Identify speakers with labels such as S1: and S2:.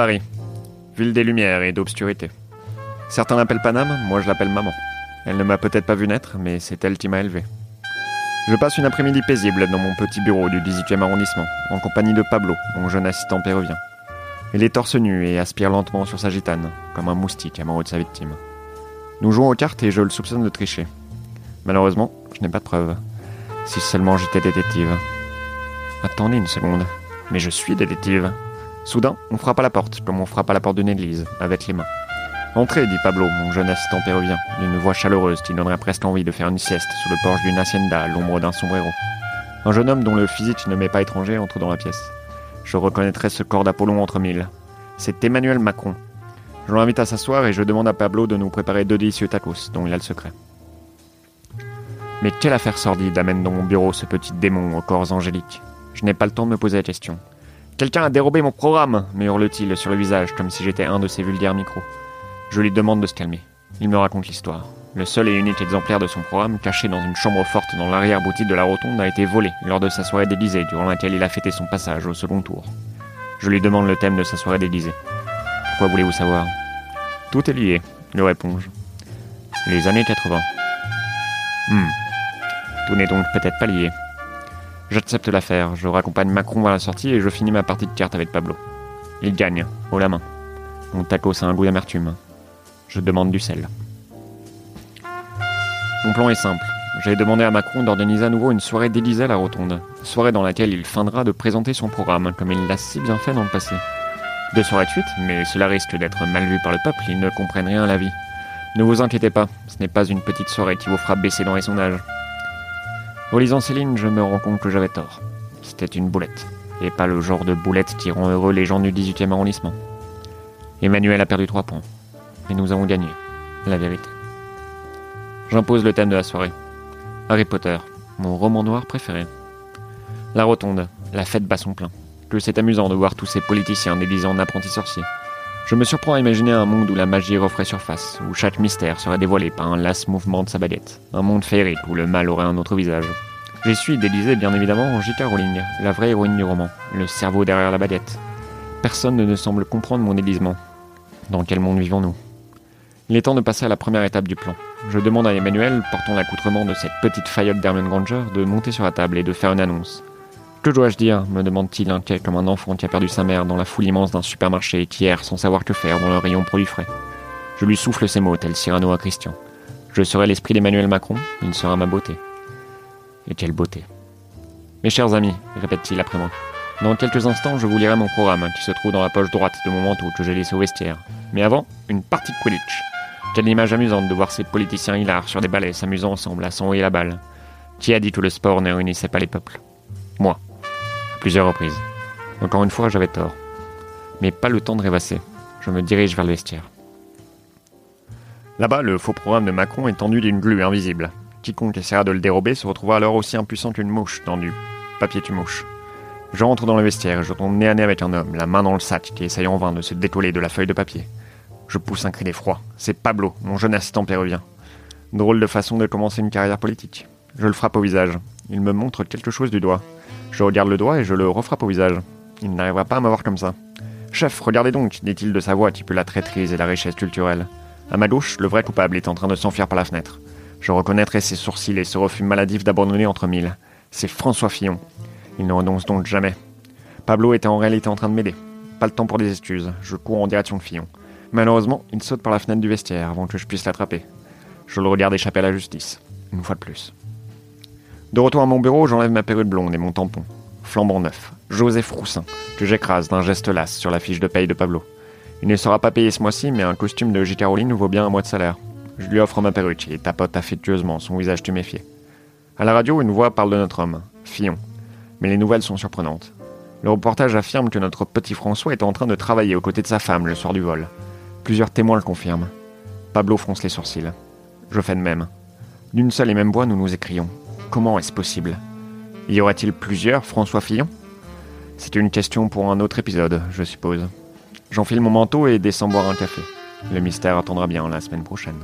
S1: Paris, ville des lumières et d'obscurité. Certains l'appellent Paname, moi je l'appelle maman. Elle ne m'a peut-être pas vu naître, mais c'est elle qui m'a élevé. Je passe une après-midi paisible dans mon petit bureau du 18e arrondissement, en compagnie de Pablo, mon jeune assistant péruvien. Il est torse nu et aspire lentement sur sa gitane, comme un moustique amoureux de sa victime. Nous jouons aux cartes et je le soupçonne de tricher. Malheureusement, je n'ai pas de preuves. Si seulement j'étais détective. Attendez une seconde. Mais je suis détective. Soudain, on frappe à la porte, comme on frappe à la porte d'une église, avec les mains. Entrez, dit Pablo, mon jeune assistant péruvien, d'une voix chaleureuse qui donnerait presque envie de faire une sieste sous le porche d'une hacienda à l'ombre d'un sombrero. Un jeune homme dont le physique ne m'est pas étranger entre dans la pièce. Je reconnaîtrai ce corps d'Apollon entre mille. C'est Emmanuel Macron. Je l'invite à s'asseoir et je demande à Pablo de nous préparer deux délicieux tacos dont il a le secret. Mais quelle affaire sordide amène dans mon bureau ce petit démon aux corps angéliques Je n'ai pas le temps de me poser la question. Quelqu'un a dérobé mon programme me hurle-t-il sur le visage comme si j'étais un de ses vulgaires micros. Je lui demande de se calmer. Il me raconte l'histoire. Le seul et unique exemplaire de son programme, caché dans une chambre forte dans l'arrière-boutique de la Rotonde, a été volé lors de sa soirée d'Élysée, durant laquelle il a fêté son passage au second tour. Je lui demande le thème de sa soirée d'Élysée. Pourquoi voulez-vous savoir? Tout est lié, lui réponds-je. Les années 80. Hmm. Tout n'est donc peut-être pas lié. J'accepte l'affaire, je raccompagne Macron à la sortie et je finis ma partie de cartes avec Pablo. Il gagne, haut la main. Mon tacos a un goût d'amertume. Je demande du sel. Mon plan est simple. J'ai demandé à Macron d'organiser à nouveau une soirée d'Élysée à la Rotonde. Soirée dans laquelle il feindra de présenter son programme, comme il l'a si bien fait dans le passé. Deux soirées de suite, mais cela risque d'être mal vu par le peuple, ils ne comprennent rien à la vie. Ne vous inquiétez pas, ce n'est pas une petite soirée qui vous fera baisser dans les sondages. Relisant Céline, je me rends compte que j'avais tort. C'était une boulette. Et pas le genre de boulette qui rend heureux les gens du 18e arrondissement. Emmanuel a perdu trois points. Et nous avons gagné. La vérité. J'impose le thème de la soirée. Harry Potter, mon roman noir préféré. La rotonde, la fête bat son plein. Que c'est amusant de voir tous ces politiciens déguisés en apprentis sorciers. Je me surprends à imaginer un monde où la magie referait surface, où chaque mystère serait dévoilé par un las mouvement de sa baguette. Un monde féerique où le mal aurait un autre visage. J'y suis d'Élysée, bien évidemment, J.K. Rowling, la vraie héroïne du roman, le cerveau derrière la baguette. Personne ne semble comprendre mon déguisement. Dans quel monde vivons-nous? Il est temps de passer à la première étape du plan. Je demande à Emmanuel, portant l'accoutrement de cette petite faillotte d'Hermione Granger, de monter sur la table et de faire une annonce. Que dois-je dire me demande-t-il inquiet comme un enfant qui a perdu sa mère dans la foule immense d'un supermarché et qui erre sans savoir que faire dans le rayon produits frais. Je lui souffle ces mots, tel Cyrano à Christian. Je serai l'esprit d'Emmanuel Macron, il sera ma beauté. Et quelle beauté. Mes chers amis, répète-t-il après moi, dans quelques instants, je vous lirai mon programme qui se trouve dans la poche droite de mon manteau que j'ai laissé au vestiaire. Mais avant, une partie de Quidditch. Quelle image amusante de voir ces politiciens hilars sur des balais s'amusant ensemble à s'envoyer la balle. Qui a dit que le sport ne réunissait pas les peuples? Moi plusieurs reprises. Encore une fois, j'avais tort. Mais pas le temps de rêvasser. Je me dirige vers le vestiaire. Là-bas, le faux programme de Macron est tendu d'une glu invisible. Quiconque essaiera de le dérober se retrouvera alors aussi impuissant qu'une mouche dans du papier tu mouche. J'entre dans le vestiaire et je tombe nez à nez avec un homme, la main dans le sac, qui essaye en vain de se détoller de la feuille de papier. Je pousse un cri d'effroi. C'est Pablo, mon jeune assistant péruvien. Drôle de façon de commencer une carrière politique. Je le frappe au visage. Il me montre quelque chose du doigt. Je regarde le doigt et je le refrappe au visage. Il n'arrivera pas à m'avoir comme ça. Chef, regardez donc, dit-il de sa voix qui peut la traîtrise et la richesse culturelle. À ma gauche, le vrai coupable est en train de s'enfuir par la fenêtre. Je reconnaîtrai ses sourcils et ce refus maladif d'abandonner entre mille. C'est François Fillon. Il ne renonce donc jamais. Pablo était en réalité en train de m'aider. Pas le temps pour des excuses. Je cours en direction de Fillon. Malheureusement, il saute par la fenêtre du vestiaire avant que je puisse l'attraper. Je le regarde échapper à la justice. Une fois de plus. De retour à mon bureau, j'enlève ma perruque blonde et mon tampon. Flambant neuf. Joseph Roussin, que j'écrase d'un geste las sur la fiche de paye de Pablo. Il ne sera pas payé ce mois-ci, mais un costume de J. Caroline vaut bien un mois de salaire. Je lui offre ma perruque et tapote affectueusement, son visage tuméfié. À la radio, une voix parle de notre homme, Fillon. Mais les nouvelles sont surprenantes. Le reportage affirme que notre petit François est en train de travailler aux côtés de sa femme le soir du vol. Plusieurs témoins le confirment. Pablo fronce les sourcils. Je fais de même. D'une seule et même voix, nous nous écrions. Comment est-ce possible? Y aurait-il plusieurs François Fillon? C'est une question pour un autre épisode, je suppose. J'enfile mon manteau et descends boire un café. Le mystère attendra bien la semaine prochaine.